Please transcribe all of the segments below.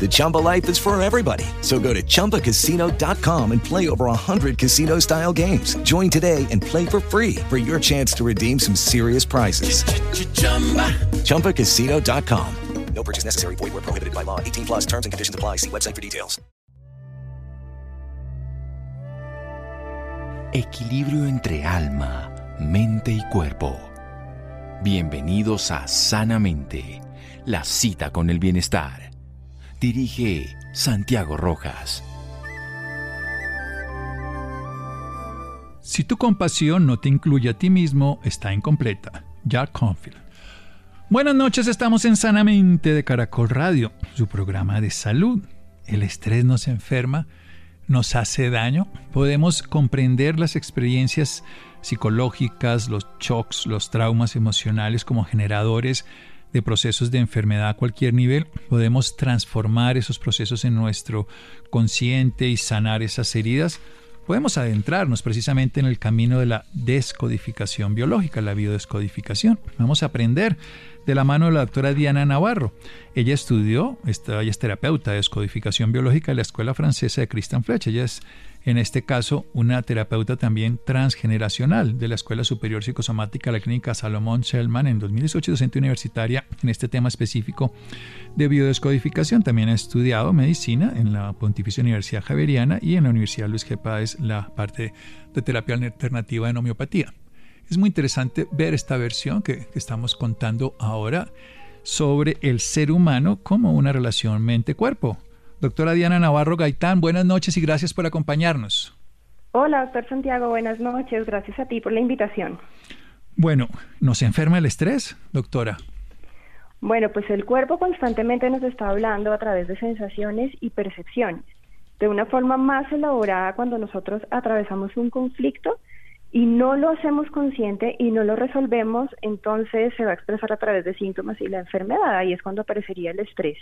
The Chumba life is for everybody. So go to ChumbaCasino.com and play over 100 casino-style games. Join today and play for free for your chance to redeem some serious prizes. ChumbaCasino.com. No purchase necessary. Void were prohibited by law. 18 plus terms and conditions apply. See website for details. Equilibrio entre alma, mente y cuerpo. Bienvenidos a Sanamente, la cita con el bienestar. Dirige Santiago Rojas. Si tu compasión no te incluye a ti mismo, está incompleta. Jack Confield. Buenas noches, estamos en Sanamente de Caracol Radio, su programa de salud. El estrés nos enferma, nos hace daño. Podemos comprender las experiencias psicológicas, los shocks, los traumas emocionales como generadores de procesos de enfermedad a cualquier nivel, podemos transformar esos procesos en nuestro consciente y sanar esas heridas. Podemos adentrarnos precisamente en el camino de la descodificación biológica, la biodescodificación. Vamos a aprender de la mano de la doctora Diana Navarro. Ella estudió, ella es terapeuta de descodificación biológica en la Escuela Francesa de Christian Fletch. Ella es en este caso una terapeuta también transgeneracional de la Escuela Superior Psicosomática de la Clínica Salomón Shellman en 2018, docente universitaria en este tema específico de biodescodificación. También ha estudiado medicina en la Pontificia Universidad Javeriana y en la Universidad Luis G. Páez la parte de terapia alternativa en homeopatía. Es muy interesante ver esta versión que, que estamos contando ahora sobre el ser humano como una relación mente-cuerpo. Doctora Diana Navarro Gaitán, buenas noches y gracias por acompañarnos. Hola, doctor Santiago, buenas noches. Gracias a ti por la invitación. Bueno, ¿nos enferma el estrés, doctora? Bueno, pues el cuerpo constantemente nos está hablando a través de sensaciones y percepciones. De una forma más elaborada cuando nosotros atravesamos un conflicto y no lo hacemos consciente y no lo resolvemos, entonces se va a expresar a través de síntomas y la enfermedad. Ahí es cuando aparecería el estrés.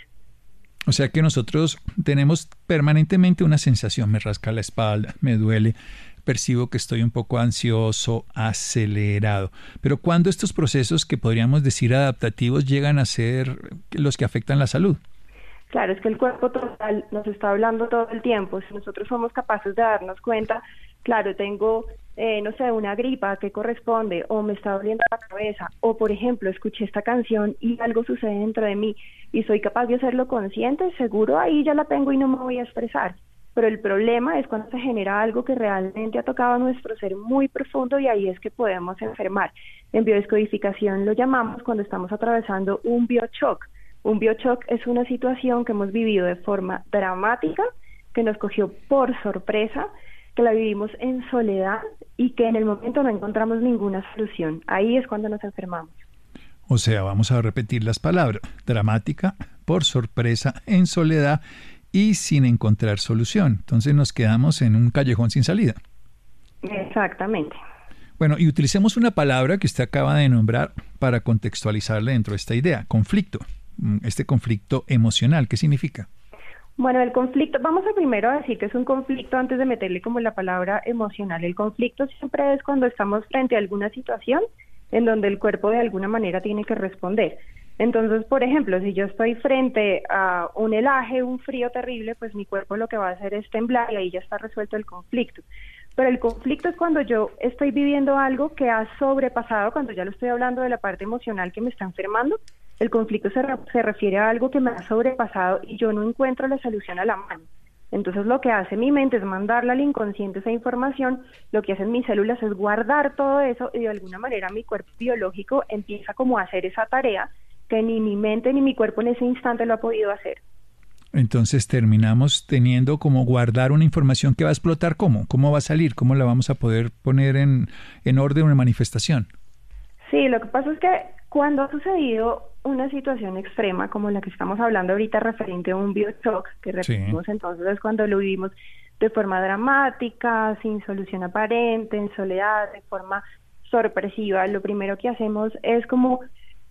O sea que nosotros tenemos permanentemente una sensación, me rasca la espalda, me duele, percibo que estoy un poco ansioso, acelerado. Pero cuando estos procesos que podríamos decir adaptativos llegan a ser los que afectan la salud? Claro, es que el cuerpo total nos está hablando todo el tiempo. Si nosotros somos capaces de darnos cuenta, claro, tengo eh, no sé, una gripa que corresponde o me está doliendo la cabeza o por ejemplo escuché esta canción y algo sucede dentro de mí y soy capaz de hacerlo consciente, seguro ahí ya la tengo y no me voy a expresar. Pero el problema es cuando se genera algo que realmente ha tocado nuestro ser muy profundo y ahí es que podemos enfermar. En biodescodificación lo llamamos cuando estamos atravesando un biochoc. Un biochoc es una situación que hemos vivido de forma dramática, que nos cogió por sorpresa, que la vivimos en soledad y que en el momento no encontramos ninguna solución. Ahí es cuando nos enfermamos. O sea, vamos a repetir las palabras. Dramática, por sorpresa, en soledad y sin encontrar solución. Entonces nos quedamos en un callejón sin salida. Exactamente. Bueno, y utilicemos una palabra que usted acaba de nombrar para contextualizarle dentro de esta idea, conflicto. Mm, este conflicto emocional, ¿qué significa? Bueno, el conflicto, vamos a primero decir que es un conflicto antes de meterle como la palabra emocional. El conflicto siempre es cuando estamos frente a alguna situación en donde el cuerpo de alguna manera tiene que responder. Entonces, por ejemplo, si yo estoy frente a un helaje, un frío terrible, pues mi cuerpo lo que va a hacer es temblar y ahí ya está resuelto el conflicto. Pero el conflicto es cuando yo estoy viviendo algo que ha sobrepasado, cuando ya lo estoy hablando de la parte emocional que me está enfermando, el conflicto se, se refiere a algo que me ha sobrepasado y yo no encuentro la solución a la mano. Entonces lo que hace mi mente es mandarle al inconsciente esa información, lo que hacen mis células es guardar todo eso y de alguna manera mi cuerpo biológico empieza como a hacer esa tarea que ni mi mente ni mi cuerpo en ese instante lo ha podido hacer. entonces terminamos teniendo como guardar una información que va a explotar cómo, cómo va a salir, cómo la vamos a poder poner en, en orden una manifestación. Sí, lo que pasa es que cuando ha sucedido una situación extrema como la que estamos hablando ahorita referente a un bioshock, que repetimos entonces es cuando lo vivimos de forma dramática, sin solución aparente, en soledad, de forma sorpresiva, lo primero que hacemos es como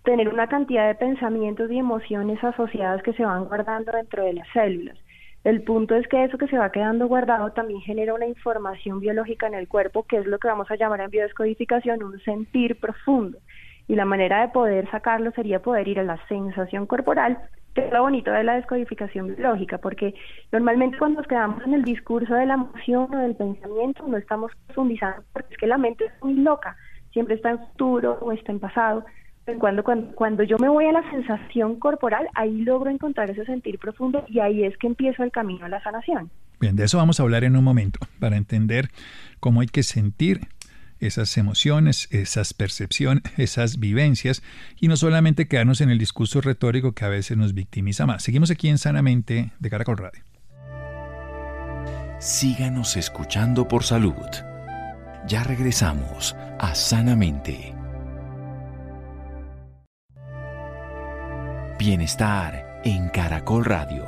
tener una cantidad de pensamientos y emociones asociadas que se van guardando dentro de las células. El punto es que eso que se va quedando guardado también genera una información biológica en el cuerpo, que es lo que vamos a llamar en biodescodificación un sentir profundo. Y la manera de poder sacarlo sería poder ir a la sensación corporal, que es lo bonito de la descodificación biológica, porque normalmente cuando nos quedamos en el discurso de la emoción o del pensamiento no estamos profundizando, porque es que la mente es muy loca, siempre está en futuro o está en pasado. Cuando, cuando, cuando yo me voy a la sensación corporal, ahí logro encontrar ese sentir profundo y ahí es que empiezo el camino a la sanación. Bien, de eso vamos a hablar en un momento, para entender cómo hay que sentir esas emociones, esas percepciones, esas vivencias y no solamente quedarnos en el discurso retórico que a veces nos victimiza más. Seguimos aquí en Sanamente de Caracol Radio. Síganos escuchando por salud. Ya regresamos a Sanamente. Bienestar en Caracol Radio.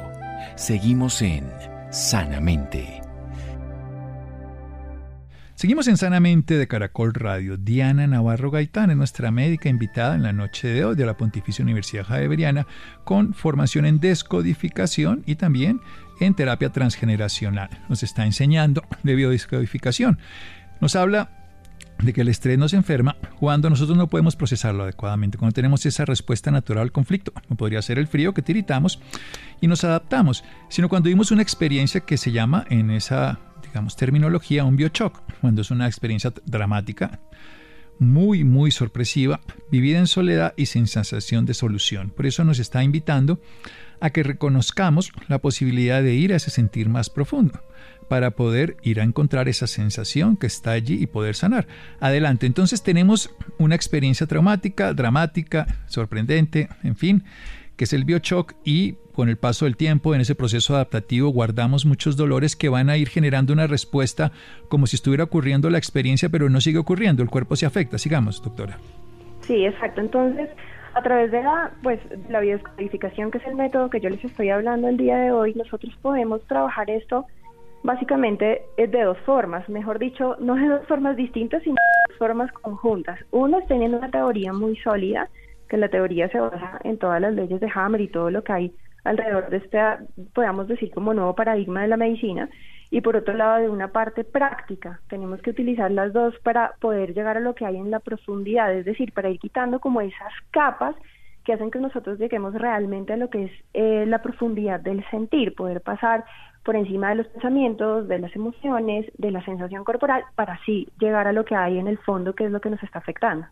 Seguimos en Sanamente. Seguimos en Sanamente de Caracol Radio. Diana Navarro Gaitán es nuestra médica invitada en la noche de hoy de la Pontificia Universidad Javeriana con formación en descodificación y también en terapia transgeneracional. Nos está enseñando de biodescodificación. Nos habla de que el estrés nos enferma cuando nosotros no podemos procesarlo adecuadamente, cuando tenemos esa respuesta natural al conflicto. No podría ser el frío que tiritamos y nos adaptamos, sino cuando vimos una experiencia que se llama en esa, digamos, terminología un biochoc, cuando es una experiencia dramática, muy, muy sorpresiva, vivida en soledad y sin sensación de solución. Por eso nos está invitando a que reconozcamos la posibilidad de ir a ese sentir más profundo para poder ir a encontrar esa sensación que está allí y poder sanar. Adelante, entonces tenemos una experiencia traumática, dramática, sorprendente, en fin, que es el biochoc y con el paso del tiempo en ese proceso adaptativo guardamos muchos dolores que van a ir generando una respuesta como si estuviera ocurriendo la experiencia, pero no sigue ocurriendo, el cuerpo se afecta. Sigamos, doctora. Sí, exacto. Entonces, a través de la, pues, la biodescodificación, que es el método que yo les estoy hablando el día de hoy, nosotros podemos trabajar esto básicamente es de dos formas, mejor dicho, no de dos formas distintas, sino de dos formas conjuntas. Uno es teniendo una teoría muy sólida, que la teoría se basa en todas las leyes de Hammer y todo lo que hay alrededor de este, podamos decir, como nuevo paradigma de la medicina, y por otro lado de una parte práctica. Tenemos que utilizar las dos para poder llegar a lo que hay en la profundidad, es decir, para ir quitando como esas capas que hacen que nosotros lleguemos realmente a lo que es eh, la profundidad del sentir, poder pasar por encima de los pensamientos, de las emociones, de la sensación corporal, para así llegar a lo que hay en el fondo, que es lo que nos está afectando.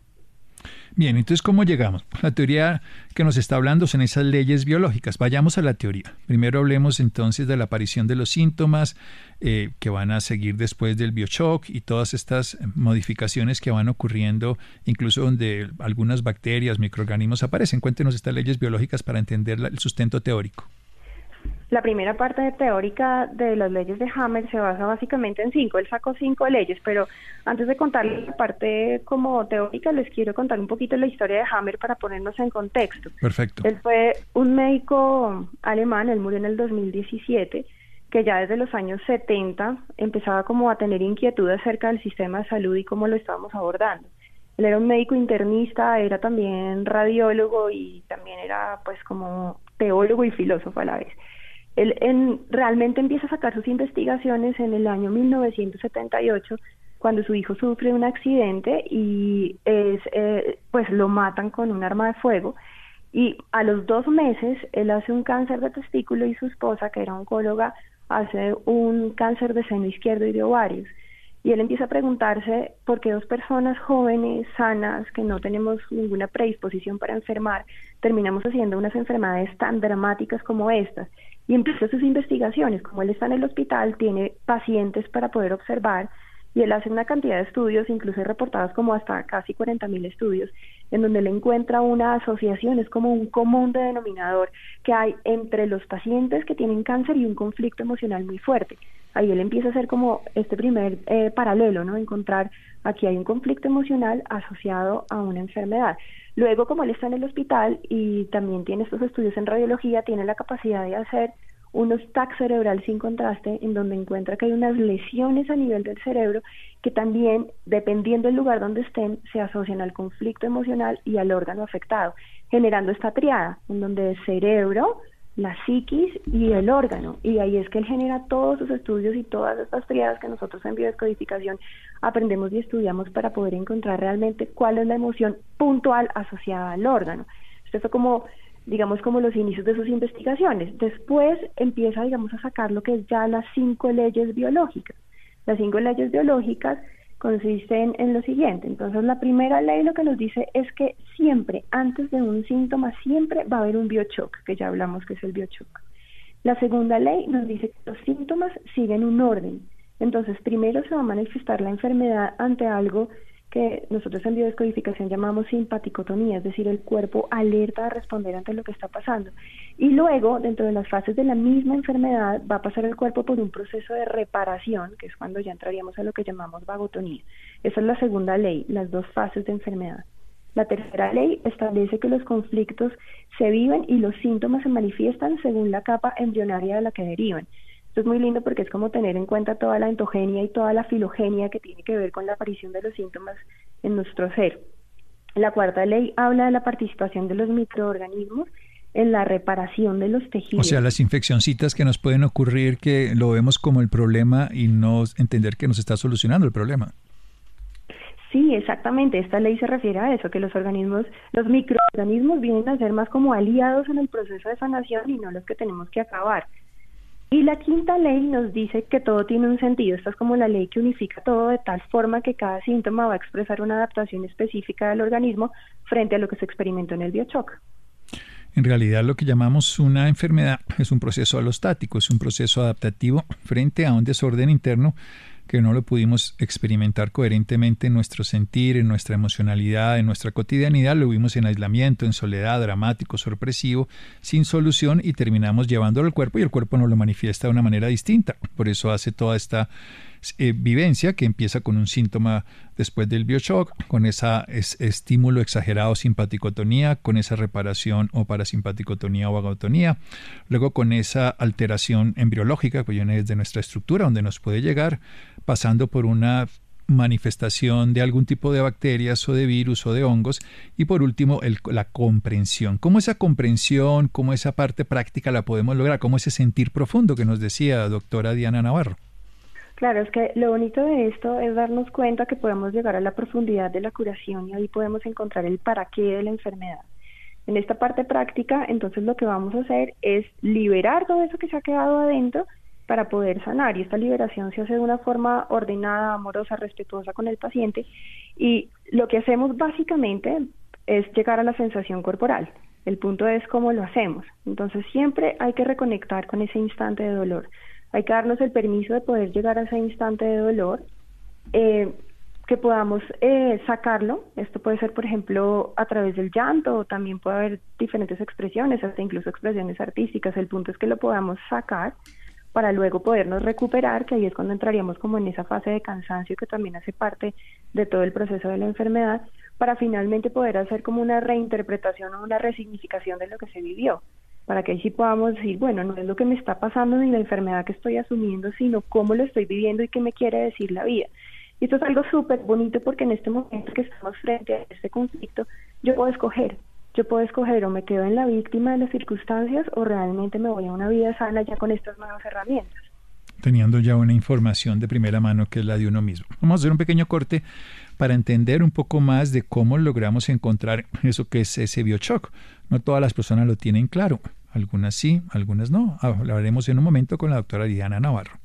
Bien, entonces, ¿cómo llegamos? La teoría que nos está hablando son esas leyes biológicas. Vayamos a la teoría. Primero hablemos entonces de la aparición de los síntomas eh, que van a seguir después del bioshock y todas estas modificaciones que van ocurriendo, incluso donde algunas bacterias, microorganismos aparecen. Cuéntenos estas leyes biológicas para entender el sustento teórico. La primera parte teórica de las leyes de Hammer se basa básicamente en cinco. Él sacó cinco leyes, pero antes de contarles la parte como teórica, les quiero contar un poquito la historia de Hammer para ponernos en contexto. Perfecto. Él fue un médico alemán, él murió en el 2017, que ya desde los años 70 empezaba como a tener inquietud acerca del sistema de salud y cómo lo estábamos abordando. Él era un médico internista, era también radiólogo y también era pues como teólogo y filósofo a la vez. Él en, realmente empieza a sacar sus investigaciones en el año 1978 cuando su hijo sufre un accidente y es, eh, pues lo matan con un arma de fuego. Y a los dos meses él hace un cáncer de testículo y su esposa que era oncóloga hace un cáncer de seno izquierdo y de ovarios. Y él empieza a preguntarse por qué dos personas jóvenes, sanas, que no tenemos ninguna predisposición para enfermar, terminamos haciendo unas enfermedades tan dramáticas como estas y empieza sus investigaciones. Como él está en el hospital, tiene pacientes para poder observar y él hace una cantidad de estudios, incluso reportados como hasta casi 40.000 estudios, en donde él encuentra una asociación, es como un común de denominador que hay entre los pacientes que tienen cáncer y un conflicto emocional muy fuerte. Ahí él empieza a hacer como este primer eh, paralelo, ¿no? Encontrar aquí hay un conflicto emocional asociado a una enfermedad. Luego, como él está en el hospital y también tiene estos estudios en radiología, tiene la capacidad de hacer unos TAC cerebral sin contraste, en donde encuentra que hay unas lesiones a nivel del cerebro que también, dependiendo del lugar donde estén, se asocian al conflicto emocional y al órgano afectado, generando esta triada, en donde el cerebro, la psiquis y el órgano. Y ahí es que él genera todos sus estudios y todas estas triadas que nosotros en biodescodificación aprendemos y estudiamos para poder encontrar realmente cuál es la emoción puntual asociada al órgano. Esto fue como digamos, como los inicios de sus investigaciones. Después empieza, digamos, a sacar lo que es ya las cinco leyes biológicas. Las cinco leyes biológicas consisten en lo siguiente. Entonces, la primera ley lo que nos dice es que siempre, antes de un síntoma, siempre va a haber un biochoc, que ya hablamos que es el biochoc. La segunda ley nos dice que los síntomas siguen un orden. Entonces, primero se va a manifestar la enfermedad ante algo que nosotros en biodescodificación llamamos simpaticotonía, es decir, el cuerpo alerta a responder ante lo que está pasando. Y luego, dentro de las fases de la misma enfermedad, va a pasar el cuerpo por un proceso de reparación, que es cuando ya entraríamos a lo que llamamos vagotonía. Esa es la segunda ley, las dos fases de enfermedad. La tercera ley establece que los conflictos se viven y los síntomas se manifiestan según la capa embrionaria de la que derivan. Esto es muy lindo porque es como tener en cuenta toda la endogenia y toda la filogenia que tiene que ver con la aparición de los síntomas en nuestro ser. La cuarta ley habla de la participación de los microorganismos en la reparación de los tejidos. O sea, las infeccioncitas que nos pueden ocurrir que lo vemos como el problema y no entender que nos está solucionando el problema. Sí, exactamente. Esta ley se refiere a eso, que los organismos, los microorganismos vienen a ser más como aliados en el proceso de sanación y no los que tenemos que acabar. Y la quinta ley nos dice que todo tiene un sentido. Esta es como la ley que unifica todo de tal forma que cada síntoma va a expresar una adaptación específica del organismo frente a lo que se experimentó en el biochoc. En realidad lo que llamamos una enfermedad es un proceso alostático, es un proceso adaptativo frente a un desorden interno que no lo pudimos experimentar coherentemente en nuestro sentir, en nuestra emocionalidad, en nuestra cotidianidad, lo vimos en aislamiento, en soledad, dramático, sorpresivo, sin solución y terminamos llevándolo al cuerpo y el cuerpo nos lo manifiesta de una manera distinta. Por eso hace toda esta eh, vivencia que empieza con un síntoma después del bioshock, con ese estímulo exagerado simpaticotonía, con esa reparación o parasimpaticotonía o vagotonía, luego con esa alteración embriológica que viene desde nuestra estructura, donde nos puede llegar, pasando por una manifestación de algún tipo de bacterias o de virus o de hongos y por último la comprensión. ¿Cómo esa comprensión, cómo esa parte práctica la podemos lograr? ¿Cómo ese sentir profundo que nos decía doctora Diana Navarro? Claro, es que lo bonito de esto es darnos cuenta que podemos llegar a la profundidad de la curación y ahí podemos encontrar el para qué de la enfermedad. En esta parte práctica, entonces lo que vamos a hacer es liberar todo eso que se ha quedado adentro para poder sanar y esta liberación se hace de una forma ordenada, amorosa, respetuosa con el paciente y lo que hacemos básicamente es llegar a la sensación corporal. El punto es cómo lo hacemos. Entonces siempre hay que reconectar con ese instante de dolor. Hay que darnos el permiso de poder llegar a ese instante de dolor, eh, que podamos eh, sacarlo. Esto puede ser, por ejemplo, a través del llanto, o también puede haber diferentes expresiones, hasta incluso expresiones artísticas. El punto es que lo podamos sacar para luego podernos recuperar, que ahí es cuando entraríamos como en esa fase de cansancio que también hace parte de todo el proceso de la enfermedad, para finalmente poder hacer como una reinterpretación o una resignificación de lo que se vivió para que ahí sí podamos decir, bueno, no es lo que me está pasando ni la enfermedad que estoy asumiendo, sino cómo lo estoy viviendo y qué me quiere decir la vida. Y esto es algo súper bonito porque en este momento que estamos frente a este conflicto, yo puedo escoger, yo puedo escoger o me quedo en la víctima de las circunstancias o realmente me voy a una vida sana ya con estas nuevas herramientas. Teniendo ya una información de primera mano que es la de uno mismo. Vamos a hacer un pequeño corte para entender un poco más de cómo logramos encontrar eso que es ese biochoc. No todas las personas lo tienen claro. Algunas sí, algunas no. Hablaremos en un momento con la doctora Diana Navarro.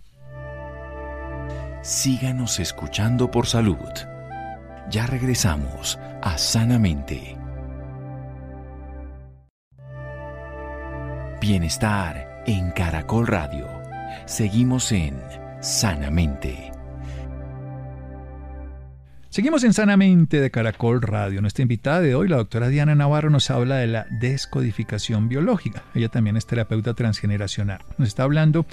Síganos escuchando por salud. Ya regresamos a Sanamente. Bienestar en Caracol Radio. Seguimos en Sanamente. Seguimos en Sanamente de Caracol Radio. Nuestra invitada de hoy, la doctora Diana Navarro, nos habla de la descodificación biológica. Ella también es terapeuta transgeneracional. Nos está hablando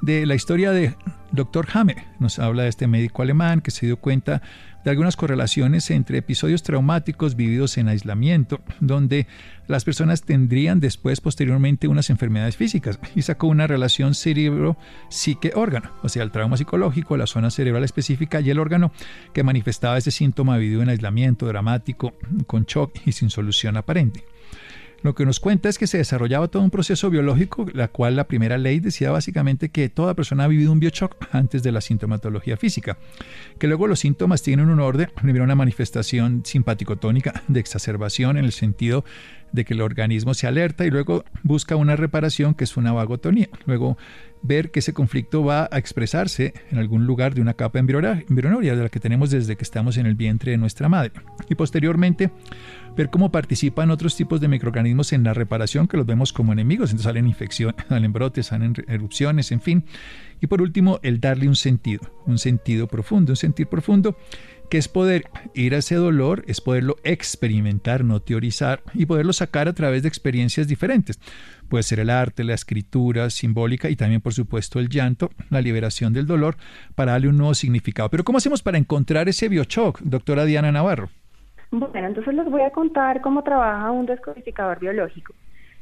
de la historia de Dr. Hammer. Nos habla de este médico alemán que se dio cuenta de algunas correlaciones entre episodios traumáticos vividos en aislamiento, donde las personas tendrían después, posteriormente, unas enfermedades físicas y sacó una relación cerebro-psique-órgano, o sea, el trauma psicológico, la zona cerebral específica y el órgano que manifestaba ese síntoma vivido en aislamiento dramático, con shock y sin solución aparente. Lo que nos cuenta es que se desarrollaba todo un proceso biológico, la cual la primera ley decía básicamente que toda persona ha vivido un biochoc antes de la sintomatología física, que luego los síntomas tienen un orden, primero una manifestación simpático-tónica de exacerbación en el sentido de que el organismo se alerta y luego busca una reparación que es una vagotonía. Luego ver que ese conflicto va a expresarse en algún lugar de una capa embrionaria de la que tenemos desde que estamos en el vientre de nuestra madre. Y posteriormente ver cómo participan otros tipos de microorganismos en la reparación que los vemos como enemigos. Entonces salen infecciones, salen brotes, salen erupciones, en fin. Y por último, el darle un sentido, un sentido profundo, un sentir profundo que es poder ir a ese dolor, es poderlo experimentar, no teorizar, y poderlo sacar a través de experiencias diferentes. Puede ser el arte, la escritura simbólica y también, por supuesto, el llanto, la liberación del dolor, para darle un nuevo significado. Pero ¿cómo hacemos para encontrar ese biochoc, doctora Diana Navarro? Bueno, entonces les voy a contar cómo trabaja un descodificador biológico.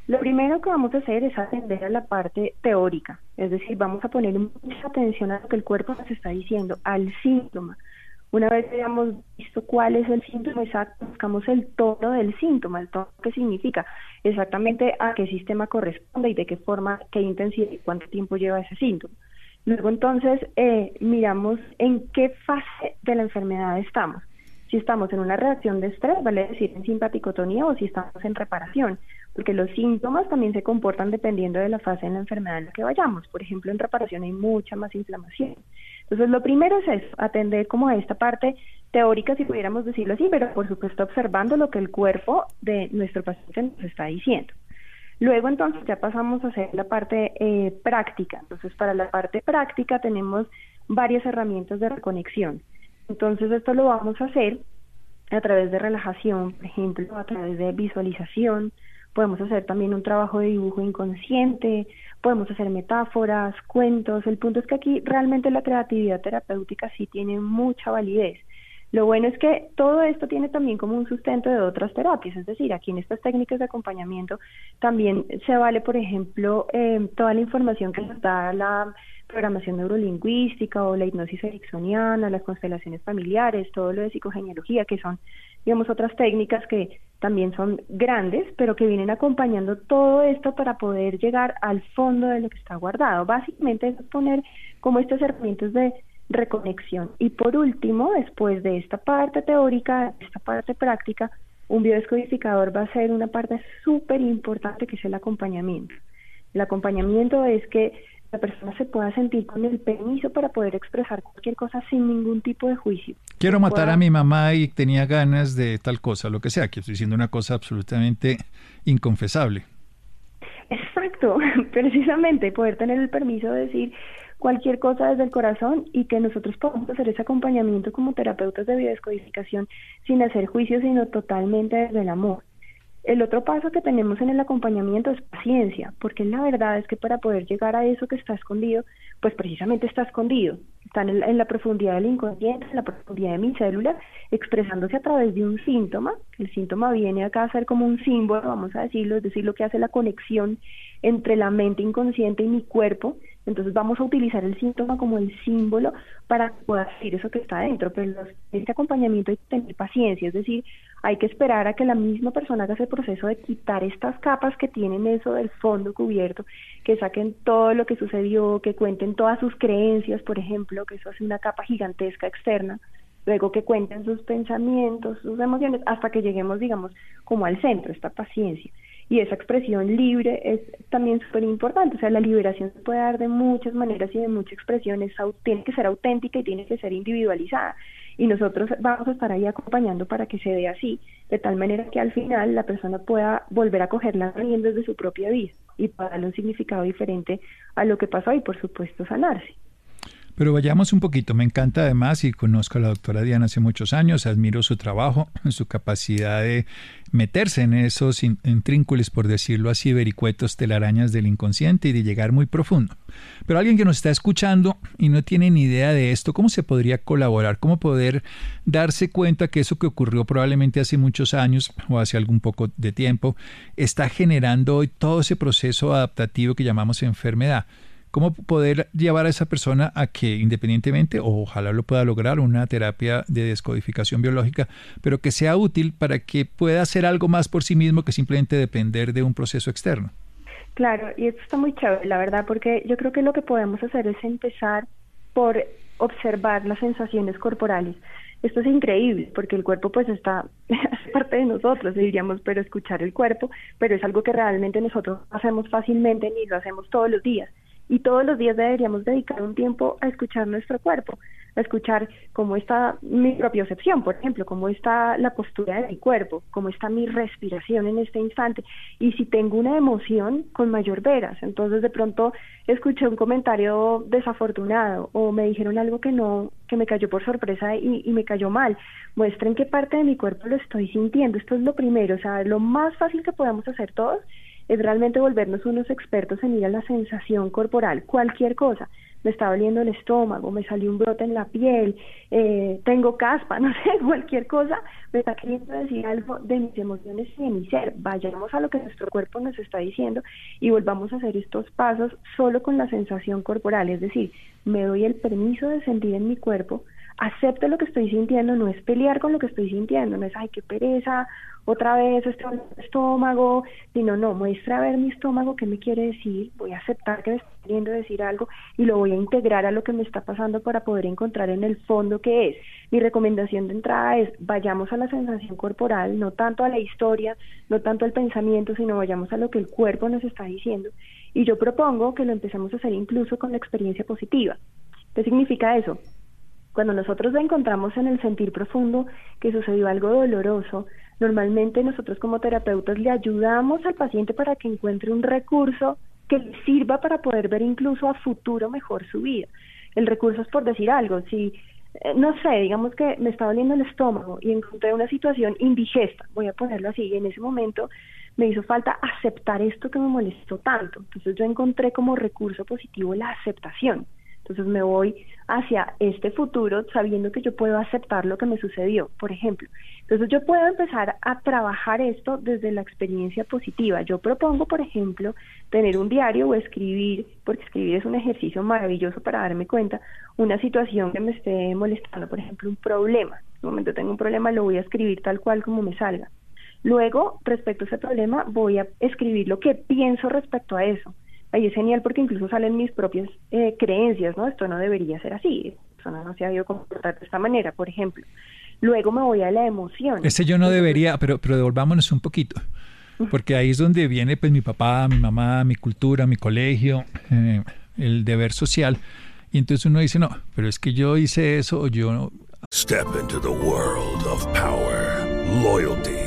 Lo primero que vamos a hacer es atender a la parte teórica, es decir, vamos a poner mucha atención a lo que el cuerpo nos está diciendo, al síntoma. Una vez hayamos visto cuál es el síntoma exacto, buscamos el tono del síntoma, el tono que significa, exactamente a qué sistema corresponde y de qué forma, qué intensidad y cuánto tiempo lleva ese síntoma. Luego entonces eh, miramos en qué fase de la enfermedad estamos. Si estamos en una reacción de estrés, vale decir en simpaticotonía o si estamos en reparación, porque los síntomas también se comportan dependiendo de la fase de la enfermedad en la que vayamos. Por ejemplo, en reparación hay mucha más inflamación. Entonces, lo primero es atender como a esta parte teórica, si pudiéramos decirlo así, pero por supuesto observando lo que el cuerpo de nuestro paciente nos está diciendo. Luego entonces ya pasamos a hacer la parte eh, práctica. Entonces para la parte práctica tenemos varias herramientas de reconexión. Entonces esto lo vamos a hacer a través de relajación, por ejemplo, a través de visualización, podemos hacer también un trabajo de dibujo inconsciente, podemos hacer metáforas, cuentos. El punto es que aquí realmente la creatividad terapéutica sí tiene mucha validez. Lo bueno es que todo esto tiene también como un sustento de otras terapias, es decir, aquí en estas técnicas de acompañamiento también se vale, por ejemplo, eh, toda la información que nos da la programación neurolingüística o la hipnosis ericksoniana, las constelaciones familiares, todo lo de psicogenealogía, que son, digamos, otras técnicas que también son grandes, pero que vienen acompañando todo esto para poder llegar al fondo de lo que está guardado. Básicamente es poner como estos herramientas de reconexión. Y por último, después de esta parte teórica, esta parte práctica, un biodescodificador va a ser una parte súper importante que es el acompañamiento. El acompañamiento es que la persona se pueda sentir con el permiso para poder expresar cualquier cosa sin ningún tipo de juicio. Quiero matar a mi mamá y tenía ganas de tal cosa, lo que sea, que estoy diciendo una cosa absolutamente inconfesable. Exacto, precisamente poder tener el permiso de decir, cualquier cosa desde el corazón y que nosotros podamos hacer ese acompañamiento como terapeutas de biodescodificación sin hacer juicio, sino totalmente desde el amor. El otro paso que tenemos en el acompañamiento es paciencia, porque la verdad es que para poder llegar a eso que está escondido, pues precisamente está escondido, está en, la profundidad del inconsciente, en la profundidad de mi célula, expresándose a través de un síntoma. El síntoma viene acá a ser como un símbolo, vamos a decirlo, es decir, lo que hace la conexión entre la mente inconsciente y mi cuerpo, entonces vamos a utilizar el síntoma como el símbolo para poder decir eso que está dentro, pero este acompañamiento hay que tener paciencia, es decir, hay que esperar a que la misma persona haga ese proceso de quitar estas capas que tienen eso del fondo cubierto, que saquen todo lo que sucedió, que cuenten todas sus creencias, por ejemplo, que eso hace una capa gigantesca externa, luego que cuenten sus pensamientos, sus emociones, hasta que lleguemos, digamos, como al centro, esta paciencia y esa expresión libre es también súper importante, o sea, la liberación se puede dar de muchas maneras y de muchas expresiones, tiene que ser auténtica y tiene que ser individualizada. Y nosotros vamos a estar ahí acompañando para que se dé así, de tal manera que al final la persona pueda volver a coger las riendas de su propia vida y pueda darle un significado diferente a lo que pasó y por supuesto sanarse. Pero vayamos un poquito, me encanta además y conozco a la doctora Diana hace muchos años, admiro su trabajo, su capacidad de meterse en esos intrínculos, por decirlo así, vericuetos, telarañas del inconsciente y de llegar muy profundo. Pero alguien que nos está escuchando y no tiene ni idea de esto, ¿cómo se podría colaborar? ¿Cómo poder darse cuenta que eso que ocurrió probablemente hace muchos años o hace algún poco de tiempo está generando hoy todo ese proceso adaptativo que llamamos enfermedad? Cómo poder llevar a esa persona a que independientemente, o ojalá lo pueda lograr, una terapia de descodificación biológica, pero que sea útil para que pueda hacer algo más por sí mismo que simplemente depender de un proceso externo. Claro, y esto está muy chévere, la verdad, porque yo creo que lo que podemos hacer es empezar por observar las sensaciones corporales. Esto es increíble porque el cuerpo pues está parte de nosotros, diríamos, pero escuchar el cuerpo, pero es algo que realmente nosotros hacemos fácilmente ni lo hacemos todos los días y todos los días deberíamos dedicar un tiempo a escuchar nuestro cuerpo, a escuchar cómo está mi propiocepción, por ejemplo, cómo está la postura de mi cuerpo, cómo está mi respiración en este instante y si tengo una emoción con mayor veras. Entonces de pronto escuché un comentario desafortunado o me dijeron algo que no, que me cayó por sorpresa y, y me cayó mal. Muestren qué parte de mi cuerpo lo estoy sintiendo. Esto es lo primero, o sea, lo más fácil que podemos hacer todos es realmente volvernos unos expertos en ir a la sensación corporal, cualquier cosa. Me está doliendo el estómago, me salió un brote en la piel, eh, tengo caspa, no sé, cualquier cosa, me está queriendo decir algo de mis emociones y de mi ser. Vayamos a lo que nuestro cuerpo nos está diciendo y volvamos a hacer estos pasos solo con la sensación corporal, es decir, me doy el permiso de sentir en mi cuerpo, acepto lo que estoy sintiendo, no es pelear con lo que estoy sintiendo, no es, ay, qué pereza, otra vez este estómago, sino, no, muestra a ver mi estómago qué me quiere decir, voy a aceptar que me está queriendo decir algo y lo voy a integrar a lo que me está pasando para poder encontrar en el fondo qué es. Mi recomendación de entrada es, vayamos a la sensación corporal, no tanto a la historia, no tanto al pensamiento, sino vayamos a lo que el cuerpo nos está diciendo. Y yo propongo que lo empecemos a hacer incluso con la experiencia positiva. ¿Qué significa eso? Cuando nosotros encontramos en el sentir profundo que sucedió algo doloroso, normalmente nosotros como terapeutas le ayudamos al paciente para que encuentre un recurso que le sirva para poder ver incluso a futuro mejor su vida. El recurso es por decir algo, si eh, no sé, digamos que me está doliendo el estómago y encontré una situación indigesta, voy a ponerlo así, y en ese momento me hizo falta aceptar esto que me molestó tanto. Entonces yo encontré como recurso positivo la aceptación. Entonces me voy hacia este futuro sabiendo que yo puedo aceptar lo que me sucedió, por ejemplo. Entonces yo puedo empezar a trabajar esto desde la experiencia positiva. Yo propongo, por ejemplo, tener un diario o escribir, porque escribir es un ejercicio maravilloso para darme cuenta, una situación que me esté molestando, por ejemplo, un problema. En un momento tengo un problema, lo voy a escribir tal cual como me salga. Luego, respecto a ese problema, voy a escribir lo que pienso respecto a eso ahí es genial porque incluso salen mis propias eh, creencias, ¿no? Esto no debería ser así, esto no se ha ido comportar de esta manera, por ejemplo. Luego me voy a la emoción. Ese yo no debería, pero, pero devolvámonos un poquito, porque ahí es donde viene pues mi papá, mi mamá, mi cultura, mi colegio, eh, el deber social. Y entonces uno dice, no, pero es que yo hice eso o yo... Step into the world of power, loyalty.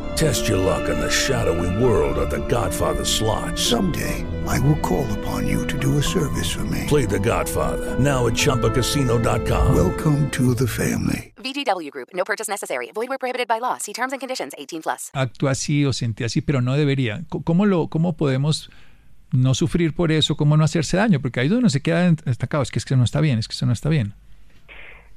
Test your luck in the shadowy world of The Godfather slot. Someday. I will call upon you to do a service for me. Play the Godfather now at Chumpacasino.com. Welcome to the family. VGW Group. No purchase necessary. Void where prohibited by law. See terms and conditions. 18 plus. Actúa así o sentí así, pero no debería. ¿Cómo lo, cómo podemos no sufrir por eso? ¿Cómo no hacerse daño? Porque ahí donde se queda destacado es que es que no está bien, es que eso no está bien.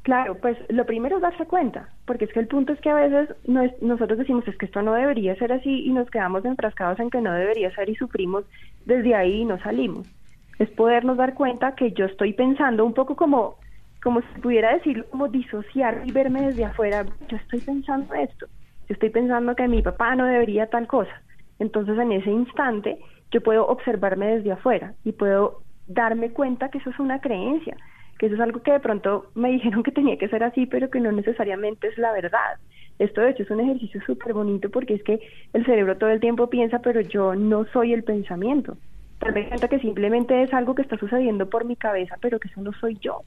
Claro, pues lo primero es darse cuenta, porque es que el punto es que a veces no es, nosotros decimos es que esto no debería ser así y nos quedamos enfrascados en que no debería ser y sufrimos desde ahí y no salimos. Es podernos dar cuenta que yo estoy pensando un poco como, como si pudiera decirlo, como disociar y verme desde afuera. Yo estoy pensando esto, yo estoy pensando que mi papá no debería tal cosa. Entonces en ese instante yo puedo observarme desde afuera y puedo darme cuenta que eso es una creencia que eso es algo que de pronto me dijeron que tenía que ser así, pero que no necesariamente es la verdad. Esto de hecho es un ejercicio súper bonito porque es que el cerebro todo el tiempo piensa, pero yo no soy el pensamiento. Tal vez sienta que simplemente es algo que está sucediendo por mi cabeza, pero que eso no soy yo.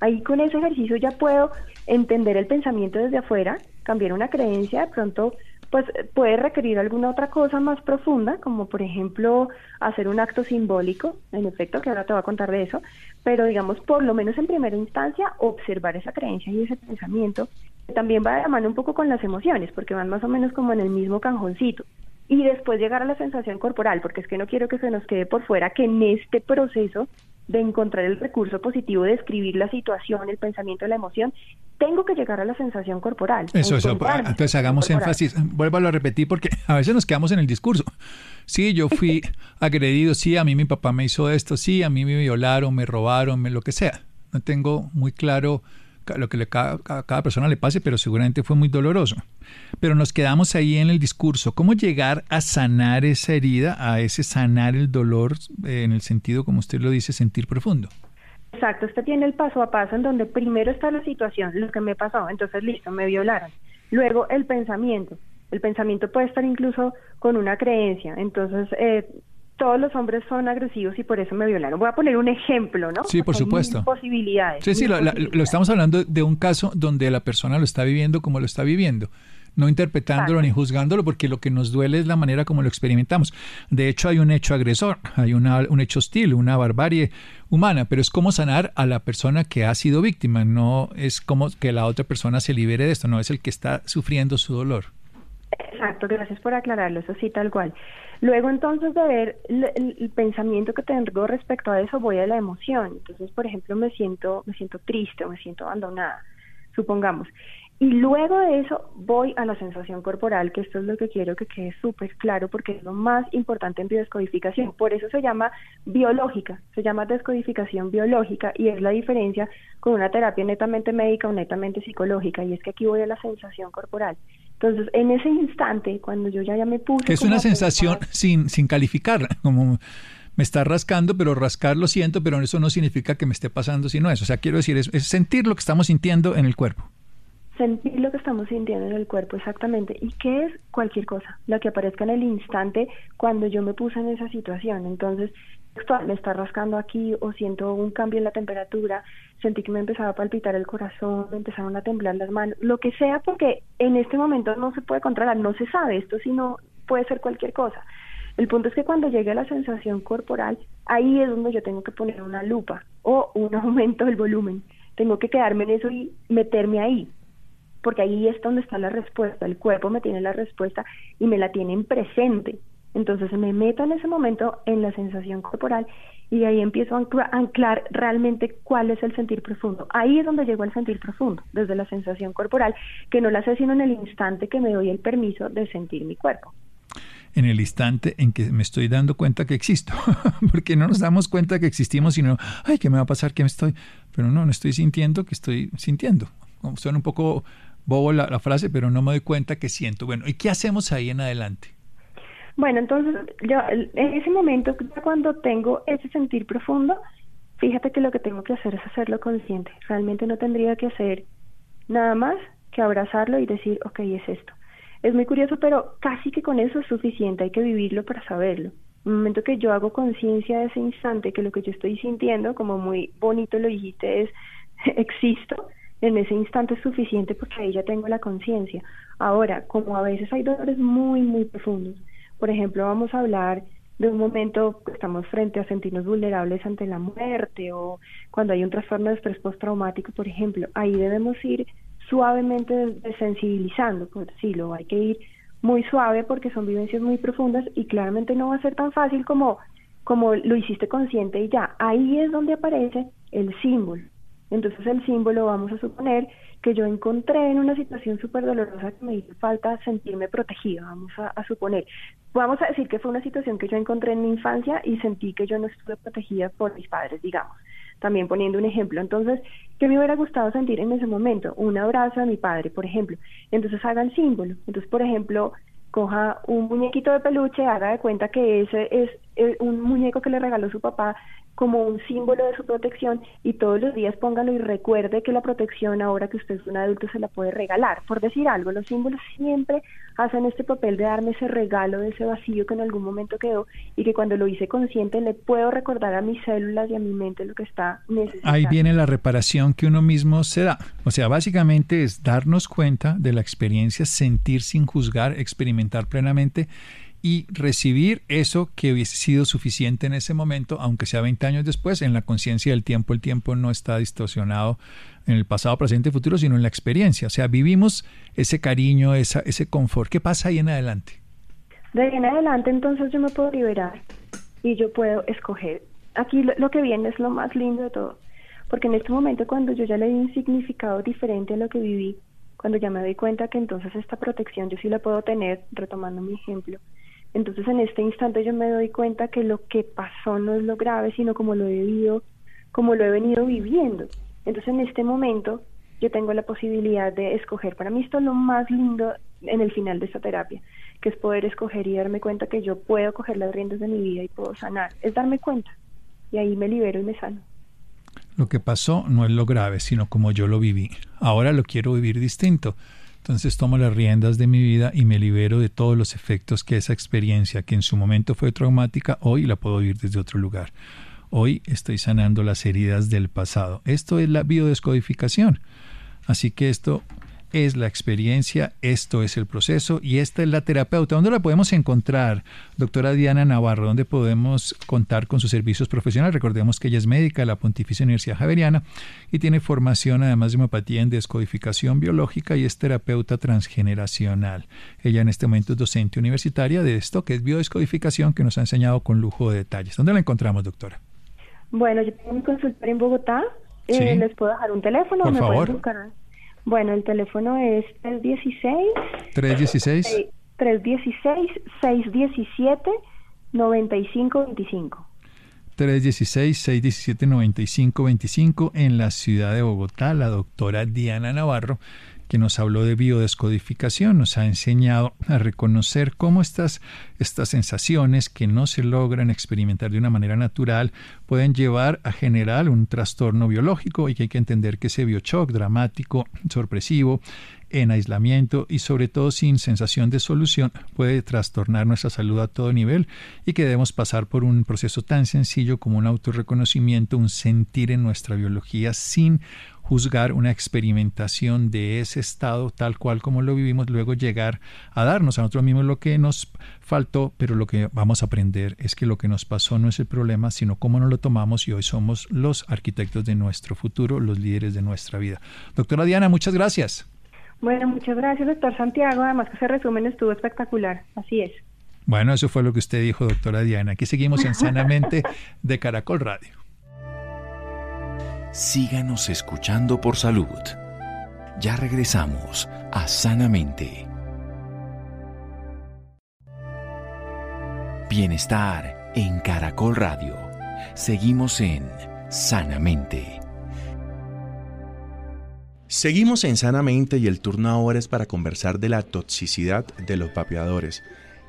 Ahí con ese ejercicio ya puedo entender el pensamiento desde afuera, cambiar una creencia, de pronto pues puede requerir alguna otra cosa más profunda, como por ejemplo hacer un acto simbólico, en efecto, que ahora te voy a contar de eso, pero digamos, por lo menos en primera instancia, observar esa creencia y ese pensamiento, también va de la mano un poco con las emociones, porque van más o menos como en el mismo canjoncito. Y después llegar a la sensación corporal, porque es que no quiero que se nos quede por fuera que en este proceso de encontrar el recurso positivo de escribir la situación, el pensamiento, la emoción, tengo que llegar a la sensación corporal. Eso, eso. Entonces hagamos énfasis. Vuélvalo a repetir porque a veces nos quedamos en el discurso. Sí, yo fui agredido, sí, a mí mi papá me hizo esto, sí, a mí me violaron, me robaron, me, lo que sea. No tengo muy claro lo que le, a cada persona le pase, pero seguramente fue muy doloroso. Pero nos quedamos ahí en el discurso. ¿Cómo llegar a sanar esa herida, a ese sanar el dolor, eh, en el sentido, como usted lo dice, sentir profundo? Exacto, usted tiene el paso a paso en donde primero está la situación, lo que me pasó, entonces listo, me violaron. Luego el pensamiento. El pensamiento puede estar incluso con una creencia. Entonces, eh, todos los hombres son agresivos y por eso me violaron. Voy a poner un ejemplo, ¿no? Sí, por supuesto. posibilidades. Sí, sí, lo, estamos hablando de un caso donde la persona lo está viviendo como lo está viviendo no interpretándolo ni juzgándolo, porque lo que nos duele es la manera como lo experimentamos. De hecho, hay un hecho agresor, hay una, un hecho hostil, una barbarie humana, pero es como sanar a la persona que ha sido víctima, no es como que la otra persona se libere de esto, no es el que está sufriendo su dolor. Exacto, gracias por aclararlo, eso sí, tal cual. Luego entonces de ver el, pensamiento que tengo respecto a eso, voy a la emoción. Entonces, por ejemplo, me siento, me siento triste me siento abandonada, supongamos. Y luego de eso voy a la sensación corporal, que esto es lo que quiero que quede súper claro porque es lo más importante en biodescodificación. Por eso se llama biológica, se llama descodificación biológica y es la diferencia con una terapia netamente médica o netamente psicológica y es que aquí voy a la sensación corporal. Entonces, en ese instante, cuando yo ya, ya me puse... Que es una sensación sin, sin calificarla, como me está rascando, pero rascar lo siento, pero eso no significa que me esté pasando sino eso. O sea, quiero decir, es sentir lo que estamos sintiendo en el cuerpo sentir lo que estamos sintiendo en el cuerpo exactamente. ¿Y qué es cualquier cosa? Lo que aparezca en el instante cuando yo me puse en esa situación. Entonces, me está rascando aquí o siento un cambio en la temperatura, sentí que me empezaba a palpitar el corazón, me empezaron a temblar las manos, lo que sea, porque en este momento no se puede controlar, no se sabe, esto si no puede ser cualquier cosa. El punto es que cuando llegue a la sensación corporal, ahí es donde yo tengo que poner una lupa o un aumento del volumen. Tengo que quedarme en eso y meterme ahí porque ahí es donde está la respuesta, el cuerpo me tiene la respuesta y me la tiene en presente. Entonces me meto en ese momento en la sensación corporal y ahí empiezo a anclar realmente cuál es el sentir profundo. Ahí es donde llego al sentir profundo, desde la sensación corporal, que no la sé sino en el instante que me doy el permiso de sentir mi cuerpo. En el instante en que me estoy dando cuenta que existo, porque no nos damos cuenta que existimos, sino, ay, ¿qué me va a pasar? ¿Qué me estoy? Pero no, no estoy sintiendo que estoy sintiendo. Suena un poco bobo la, frase, pero no me doy cuenta que siento. Bueno, ¿y qué hacemos ahí en adelante? Bueno, entonces, yo en ese momento, cuando tengo ese sentir profundo, fíjate que lo que tengo que hacer es hacerlo consciente. Realmente no tendría que hacer nada más que abrazarlo y decir, ok, es esto. Es muy curioso, pero casi que con eso es suficiente, hay que vivirlo para saberlo. Un momento que yo hago conciencia de ese instante, que lo que yo estoy sintiendo, como muy bonito lo dijiste, es existo, en ese instante es suficiente porque ahí ya tengo la conciencia. Ahora, como a veces hay dolores muy, muy profundos, por ejemplo, vamos a hablar de un momento que estamos frente a sentirnos vulnerables ante la muerte o cuando hay un trastorno de estrés postraumático, por ejemplo, ahí debemos ir suavemente desensibilizando, por decirlo, hay que ir muy suave porque son vivencias muy profundas y claramente no va a ser tan fácil como, como lo hiciste consciente y ya. Ahí es donde aparece el símbolo. Entonces el símbolo, vamos a suponer que yo encontré en una situación súper dolorosa que me hizo falta sentirme protegida, vamos a, suponer. Vamos a decir que fue una situación que yo encontré en mi infancia y sentí que yo no estuve protegida por mis padres, digamos. También poniendo un ejemplo. Entonces, ¿qué me hubiera gustado sentir en ese momento? Un abrazo a mi padre, por ejemplo. Entonces haga el símbolo. Entonces, por ejemplo, coja un muñequito de peluche, haga de cuenta que ese es un muñeco que le regaló su papá como un símbolo de su protección y todos los días póngalo y recuerde que la protección ahora que usted es un adulto se la puede regalar. Por decir algo, los símbolos siempre hacen este papel de darme ese regalo de ese vacío que en algún momento quedó y que cuando lo hice consciente le puedo recordar a mis células y a mi mente lo que está necesitando. Ahí viene la reparación que uno mismo se da. O sea, básicamente es darnos cuenta de la experiencia, sentir sin juzgar, experimentar plenamente y recibir eso que hubiese sido suficiente en ese momento, aunque sea 20 años después, en la conciencia del tiempo, el tiempo no está distorsionado en el pasado, presente y futuro, sino en la experiencia. O sea, vivimos ese cariño, esa, ese confort. ¿Qué pasa ahí en adelante? De ahí en adelante entonces yo me puedo liberar y yo puedo escoger. Aquí lo, lo que viene es lo más lindo de todo, porque en este momento cuando yo ya le di un significado diferente a lo que viví, cuando ya me doy cuenta que entonces esta protección yo sí la puedo tener, retomando mi ejemplo, entonces en este instante yo me doy cuenta que lo que pasó no es lo grave, sino como lo he vivido, como lo he venido viviendo. Entonces en este momento yo tengo la posibilidad de escoger. Para mí esto es lo más lindo en el final de esta terapia, que es poder escoger y darme cuenta que yo puedo coger las riendas de mi vida y puedo sanar. Es darme cuenta. Y ahí me libero y me sano. Lo que pasó no es lo grave, sino como yo lo viví. Ahora lo quiero vivir distinto. Entonces tomo las riendas de mi vida y me libero de todos los efectos que esa experiencia, que en su momento fue traumática, hoy la puedo vivir desde otro lugar. Hoy estoy sanando las heridas del pasado. Esto es la biodescodificación. Así que esto es la experiencia, esto es el proceso y esta es la terapeuta. ¿Dónde la podemos encontrar, doctora Diana Navarro? ¿Dónde podemos contar con sus servicios profesionales? Recordemos que ella es médica de la Pontificia Universidad Javeriana y tiene formación además de homeopatía en descodificación biológica y es terapeuta transgeneracional. Ella en este momento es docente universitaria de esto que es biodescodificación que nos ha enseñado con lujo de detalles. ¿Dónde la encontramos, doctora? Bueno, yo tengo mi consultorio en Bogotá. Eh, les puedo dejar un teléfono. Por me favor. Pueden buscar. Bueno, el teléfono es 316 316 316 617 9525. 316-617-9525 en la ciudad de Bogotá, la doctora Diana Navarro, que nos habló de biodescodificación, nos ha enseñado a reconocer cómo estas, estas sensaciones que no se logran experimentar de una manera natural pueden llevar a generar un trastorno biológico y que hay que entender que ese biochoc dramático, sorpresivo, en aislamiento y sobre todo sin sensación de solución puede trastornar nuestra salud a todo nivel y que debemos pasar por un proceso tan sencillo como un autorreconocimiento, un sentir en nuestra biología sin juzgar una experimentación de ese estado tal cual como lo vivimos, luego llegar a darnos a nosotros mismos lo que nos faltó, pero lo que vamos a aprender es que lo que nos pasó no es el problema, sino cómo nos lo tomamos y hoy somos los arquitectos de nuestro futuro, los líderes de nuestra vida. Doctora Diana, muchas gracias. Bueno, muchas gracias, doctor Santiago. Además que ese resumen estuvo espectacular. Así es. Bueno, eso fue lo que usted dijo, doctora Diana. Aquí seguimos en Sanamente de Caracol Radio. Síganos escuchando por salud. Ya regresamos a Sanamente. Bienestar en Caracol Radio. Seguimos en Sanamente. Seguimos en Sanamente y el turno ahora es para conversar de la toxicidad de los vapeadores.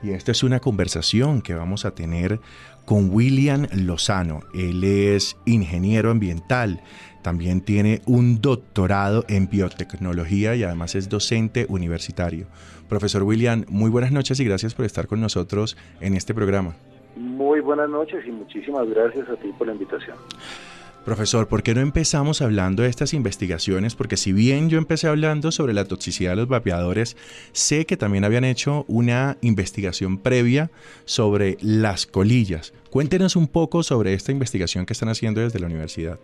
Y esta es una conversación que vamos a tener con William Lozano. Él es ingeniero ambiental, también tiene un doctorado en biotecnología y además es docente universitario. Profesor William, muy buenas noches y gracias por estar con nosotros en este programa. Muy buenas noches y muchísimas gracias a ti por la invitación. Profesor, ¿por qué no empezamos hablando de estas investigaciones? Porque si bien yo empecé hablando sobre la toxicidad de los vapeadores, sé que también habían hecho una investigación previa sobre las colillas. Cuéntenos un poco sobre esta investigación que están haciendo desde la universidad.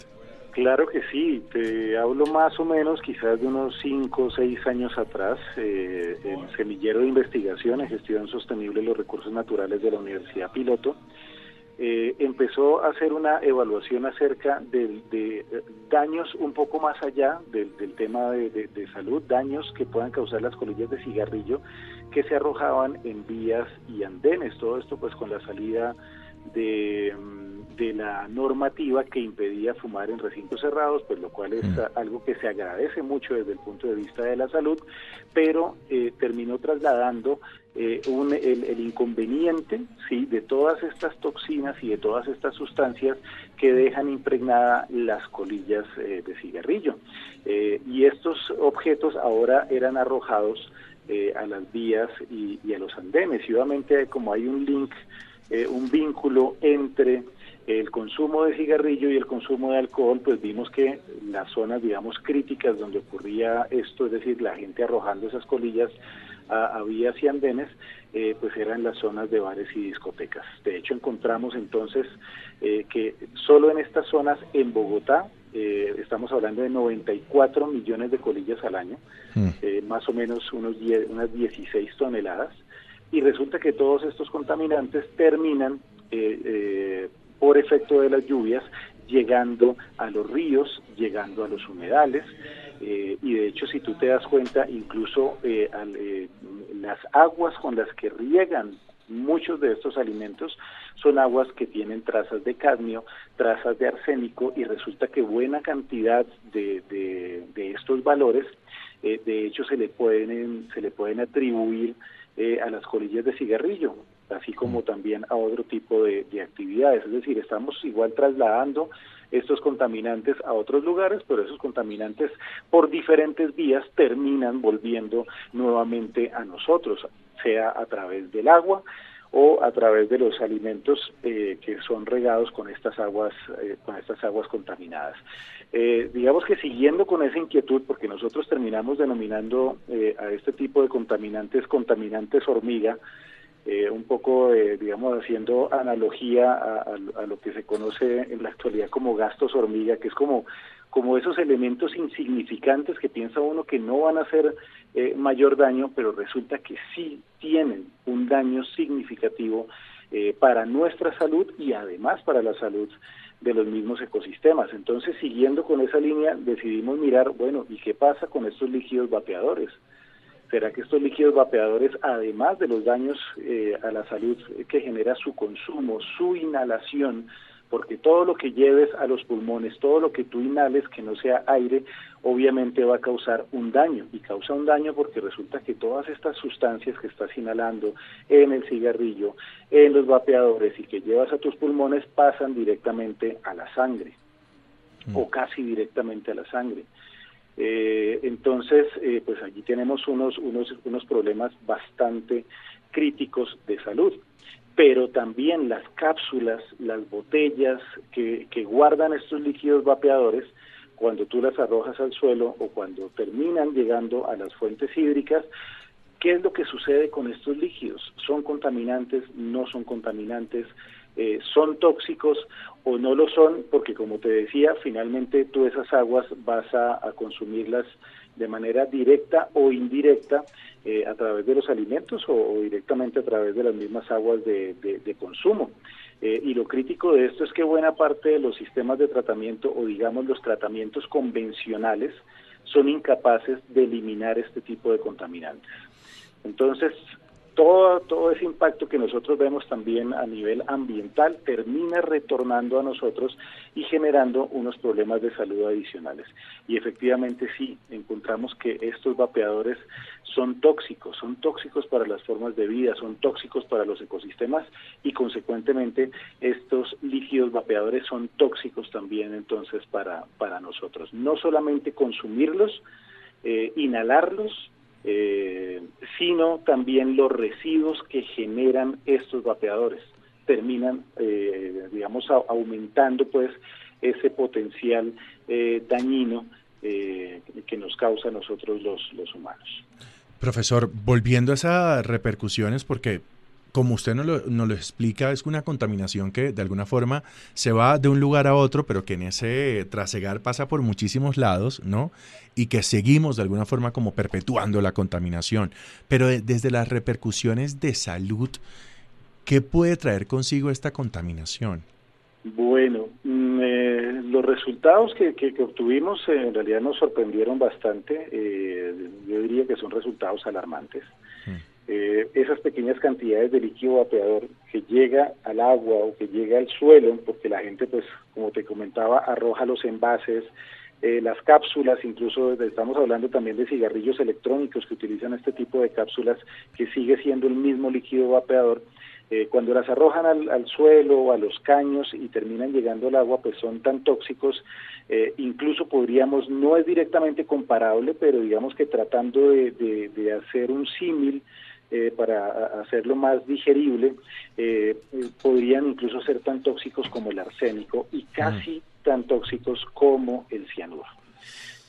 Claro que sí, te hablo más o menos quizás de unos 5 o 6 años atrás, eh, el semillero de investigación en gestión sostenible de los recursos naturales de la Universidad Piloto eh, empezó a hacer una evaluación acerca de, de daños un poco más allá del, del tema de, de, de, salud, daños que puedan causar las colillas de cigarrillo que se arrojaban en vías y andenes. Todo esto pues con la salida de, de la normativa que impedía fumar en recintos cerrados, pues lo cual es algo que se agradece mucho desde el punto de vista de la salud, pero eh, terminó trasladando eh, un, el, inconveniente sí de todas estas toxinas y de todas estas sustancias que dejan impregnada las colillas eh, de cigarrillo. Eh, y estos objetos ahora eran arrojados a las vías y, y, a los andenes. Y obviamente como hay un link un vínculo entre el consumo de cigarrillo y el consumo de alcohol, pues vimos que las zonas, digamos, críticas donde ocurría esto, es decir, la gente arrojando esas colillas a, vías y andenes, eh, pues eran las zonas de bares y discotecas. De hecho, encontramos entonces eh, que solo en estas zonas en Bogotá, eh, estamos hablando de 94 millones de colillas al año, mm. más o menos unos unas 16 toneladas, y resulta que todos estos contaminantes terminan por efecto de las lluvias llegando a los ríos, llegando a los humedales, eh, y de hecho si tú te das cuenta incluso eh, eh, las aguas con las que riegan muchos de estos alimentos son aguas que tienen trazas de cadmio, trazas de arsénico y resulta que buena cantidad de, de, estos valores de hecho se le pueden se le pueden atribuir a las colillas de cigarrillo así como también a otro tipo de, de actividades es decir estamos igual trasladando estos contaminantes a otros lugares, pero esos contaminantes por diferentes vías terminan volviendo nuevamente a nosotros, sea a través del agua o a través de los alimentos eh, que son regados con estas aguas eh, con estas aguas contaminadas. Eh, digamos que siguiendo con esa inquietud, porque nosotros terminamos denominando a este tipo de contaminantes contaminantes hormiga, eh, un poco, eh, digamos, haciendo analogía a, lo que se conoce en la actualidad como gastos hormiga, que es como, como esos elementos insignificantes que piensa uno que no van a hacer eh, mayor daño, pero resulta que sí tienen un daño significativo para nuestra salud y además para la salud de los mismos ecosistemas. Entonces, siguiendo con esa línea, decidimos mirar, bueno, ¿y qué pasa con estos líquidos vapeadores? ¿Será que estos líquidos vapeadores, además de los daños eh, a la salud que genera su consumo, su inhalación, porque todo lo que lleves a los pulmones, todo lo que tú inhales que no sea aire, obviamente va a causar un daño. Y causa un daño porque resulta que todas estas sustancias que estás inhalando en el cigarrillo, en los vapeadores y que llevas a tus pulmones pasan directamente a la sangre mm. o casi directamente a la sangre. Eh, entonces, eh, pues allí tenemos unos, unos, unos problemas bastante críticos de salud. Pero también las cápsulas, las botellas que, que guardan estos líquidos vapeadores, cuando tú las arrojas al suelo o cuando terminan llegando a las fuentes hídricas, ¿qué es lo que sucede con estos líquidos? ¿Son contaminantes? ¿No son contaminantes? Eh, son tóxicos o no lo son, porque como te decía, finalmente tú esas aguas vas a, consumirlas de manera directa o indirecta eh, a través de los alimentos o, directamente a través de las mismas aguas de, consumo. Eh, y lo crítico de esto es que buena parte de los sistemas de tratamiento o digamos los tratamientos convencionales son incapaces de eliminar este tipo de contaminantes. Entonces, todo, ese impacto que nosotros vemos también a nivel ambiental termina retornando a nosotros y generando unos problemas de salud adicionales. Y efectivamente sí, encontramos que estos vapeadores son tóxicos, son tóxicos para las formas de vida, son tóxicos para los ecosistemas y consecuentemente estos líquidos vapeadores son tóxicos también entonces para, para nosotros. No solamente consumirlos, eh, inhalarlos, eh, sino también los residuos que generan estos vapeadores terminan, eh, digamos, aumentando pues ese potencial eh, dañino que nos causa a nosotros los, los humanos. Profesor, volviendo a esas repercusiones, porque como usted nos lo, nos lo, explica, es una contaminación que de alguna forma se va de un lugar a otro, pero que en ese trasegar pasa por muchísimos lados, ¿no? Y que seguimos de alguna forma como perpetuando la contaminación. Pero desde las repercusiones de salud, ¿qué puede traer consigo esta contaminación? Bueno, mm, eh, los resultados que, que, obtuvimos eh, en realidad nos sorprendieron bastante. Eh, yo diría que son resultados alarmantes. Mm. Eh, esas pequeñas cantidades de líquido vapeador que llega al agua o que llega al suelo, porque la gente, pues, como te comentaba, arroja los envases, eh, las cápsulas, incluso estamos hablando también de cigarrillos electrónicos que utilizan este tipo de cápsulas, que sigue siendo el mismo líquido vapeador. Eh, cuando las arrojan al, suelo o a los caños y terminan llegando al agua, pues son tan tóxicos, eh, incluso podríamos, no es directamente comparable, pero digamos que tratando de, hacer un símil, para hacerlo más digerible, podrían incluso ser tan tóxicos como el arsénico y casi tan tóxicos como el cianuro.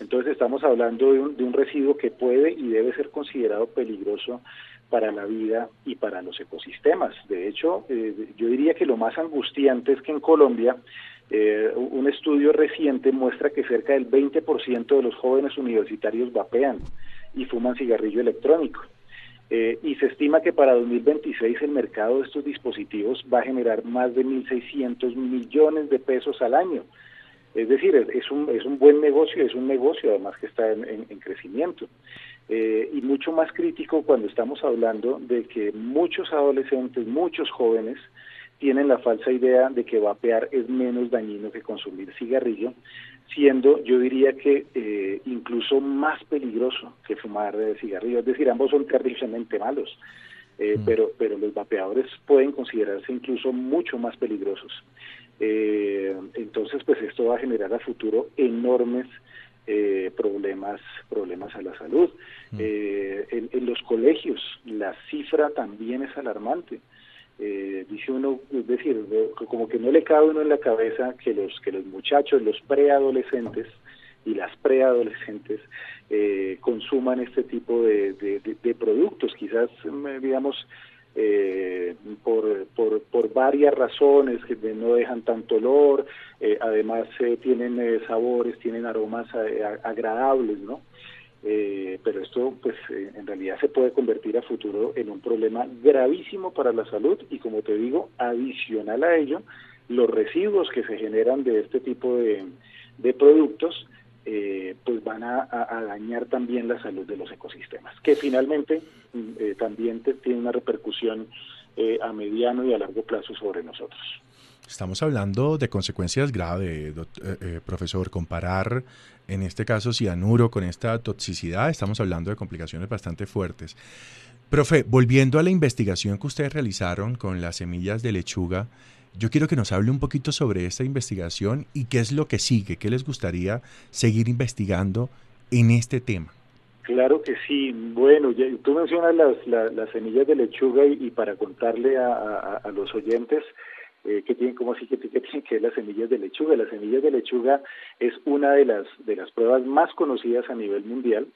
Entonces estamos hablando de un, residuo que puede y debe ser considerado peligroso para la vida y para los ecosistemas. De hecho, eh, yo diría que lo más angustiante es que en Colombia eh, un estudio reciente muestra que cerca del 20% de los jóvenes universitarios vapean y fuman cigarrillo electrónico. Eh, y se estima que para 2026 el mercado de estos dispositivos va a generar más de 1.600 millones de pesos al año. Es decir, es, un, es un buen negocio, es un negocio además que está en, crecimiento. Eh, y mucho más crítico cuando estamos hablando de que muchos adolescentes, muchos jóvenes, tienen la falsa idea de que vapear es menos dañino que consumir cigarrillo, siendo yo diría que eh, incluso más peligroso que fumar cigarrillo. Es decir, ambos son terriblemente malos, eh, mm. pero, pero los vapeadores pueden considerarse incluso mucho más peligrosos. Eh, entonces, pues esto va a generar a futuro enormes eh, problemas, problemas a la salud. Mm. Eh, en, los colegios la cifra también es alarmante. Dice uno, es decir, como que no le cabe uno en la cabeza que los que los muchachos, los preadolescentes y las preadolescentes consuman este tipo de, de productos. Quizás, digamos, eh, por, por, por, varias razones que no dejan tanto olor, eh, además eh, tienen eh, sabores, tienen aromas agradables, ¿no? Pero esto pues en realidad se puede convertir a futuro en un problema gravísimo para la salud y como te digo, adicional a ello, los residuos que se generan de este tipo de, productos eh, pues van a, dañar también la salud de los ecosistemas, que finalmente mm, eh, también tiene una repercusión eh, a mediano y a largo plazo sobre nosotros. Estamos hablando de consecuencias graves, profesor. Comparar, en este caso, cianuro con esta toxicidad, estamos hablando de complicaciones bastante fuertes. Profe, volviendo a la investigación que ustedes realizaron con las semillas de lechuga, yo quiero que nos hable un poquito sobre esta investigación y qué es lo que sigue, qué les gustaría seguir investigando en este tema. Claro que sí. Bueno, tú mencionas las, las, semillas de lechuga y, para contarle a, los oyentes eh, que tienen, como así que, que tienen que las semillas de lechuga. Las semillas de lechuga es una de las de las pruebas más conocidas a nivel mundial.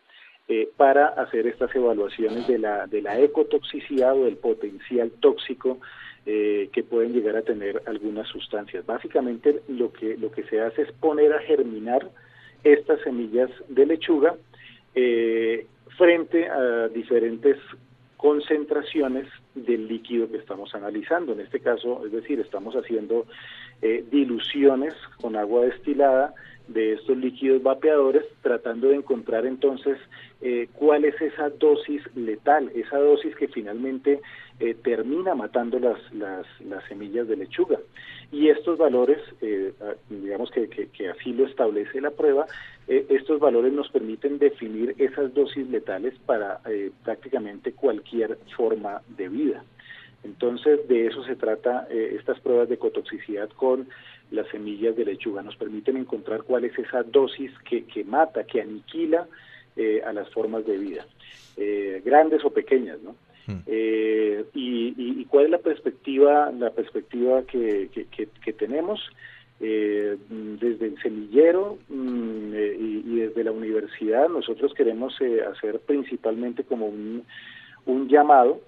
Eh, para hacer estas evaluaciones de la, de la ecotoxicidad o del potencial tóxico eh, que pueden llegar a tener algunas sustancias. Básicamente lo que, lo que se hace es poner a germinar estas semillas de lechuga eh, frente a diferentes concentraciones del líquido que estamos analizando. En este caso, es decir, estamos haciendo eh, diluciones con agua destilada de estos líquidos vapeadores, tratando de encontrar entonces eh, cuál es esa dosis letal, esa dosis que finalmente eh, termina matando las, las, las, semillas de lechuga. Y estos valores, eh, digamos que, que, así lo establece la prueba, estos valores nos permiten definir esas dosis letales para prácticamente cualquier forma de vida. Entonces, de eso se trata estas pruebas de cotoxicidad con las semillas de lechuga. Nos permiten encontrar cuál es esa dosis que, que mata, que aniquila eh, a las formas de vida, eh, grandes o pequeñas, ¿no? Hmm. Eh, y, cuál es la perspectiva, la perspectiva que, que, tenemos desde el semillero mm, y, desde la universidad. Nosotros queremos hacer principalmente como un, un llamado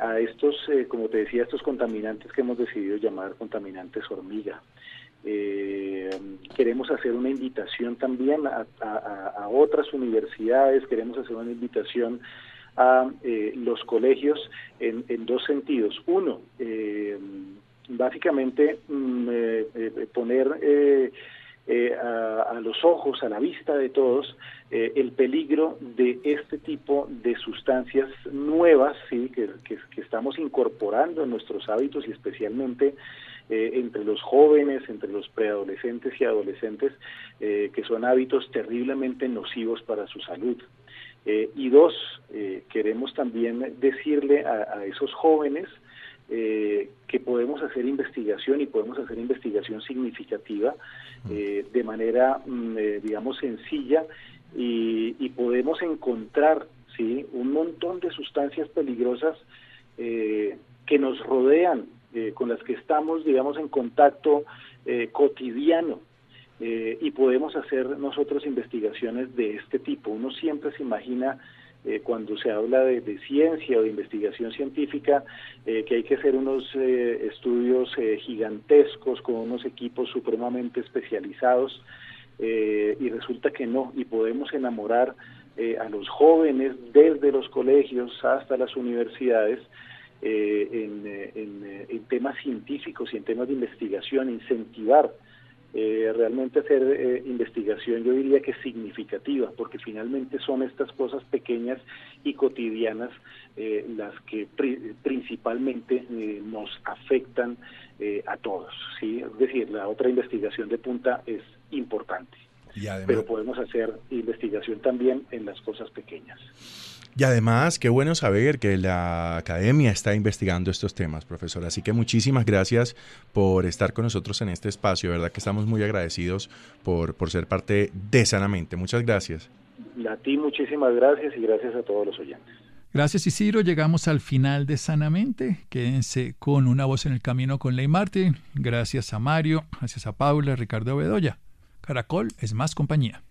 a estos, como te decía, estos contaminantes que hemos decidido llamar contaminantes hormiga. Eh, queremos hacer una invitación también a, otras universidades, queremos hacer una invitación a eh, los colegios en, dos sentidos. Uno, eh, básicamente mm, eh, poner a, los ojos, a la vista de todos, el peligro de este tipo de sustancias nuevas ¿sí? que, que estamos incorporando en nuestros hábitos y especialmente eh, entre los jóvenes, entre los preadolescentes y adolescentes, eh, que son hábitos terriblemente nocivos para su salud. Eh, y dos, queremos también decirle a, esos jóvenes que podemos hacer investigación y podemos hacer investigación significativa de manera, mm, digamos, sencilla y, y, podemos encontrar ¿sí? un montón de sustancias peligrosas que nos rodean eh, con las que estamos, digamos, en contacto eh, cotidiano. Eh, y podemos hacer nosotros investigaciones de este tipo. Uno siempre se imagina cuando se habla de, ciencia o de investigación científica, que hay que hacer unos estudios gigantescos con unos equipos supremamente especializados, y resulta que no, y podemos enamorar a los jóvenes desde los colegios hasta las universidades eh, en, eh, eh, en, temas científicos y en temas de investigación, incentivar realmente hacer investigación, yo diría que significativa, porque finalmente son estas cosas pequeñas y cotidianas las que principalmente nos afectan a todos. ¿sí? Es decir, la otra investigación de punta es importante, pero podemos hacer investigación también en las cosas pequeñas. Y además, qué bueno saber que la academia está investigando estos temas, profesor. Así que muchísimas gracias por estar con nosotros en este espacio. verdad que estamos muy agradecidos por, por ser parte de Sanamente. Muchas gracias. A ti muchísimas gracias y gracias a todos los oyentes. Gracias Isidro, llegamos al final de Sanamente. Quédense con una voz en el camino con Ley Martin. Gracias a Mario, gracias a Paula, Ricardo Bedoya. Caracol es más compañía.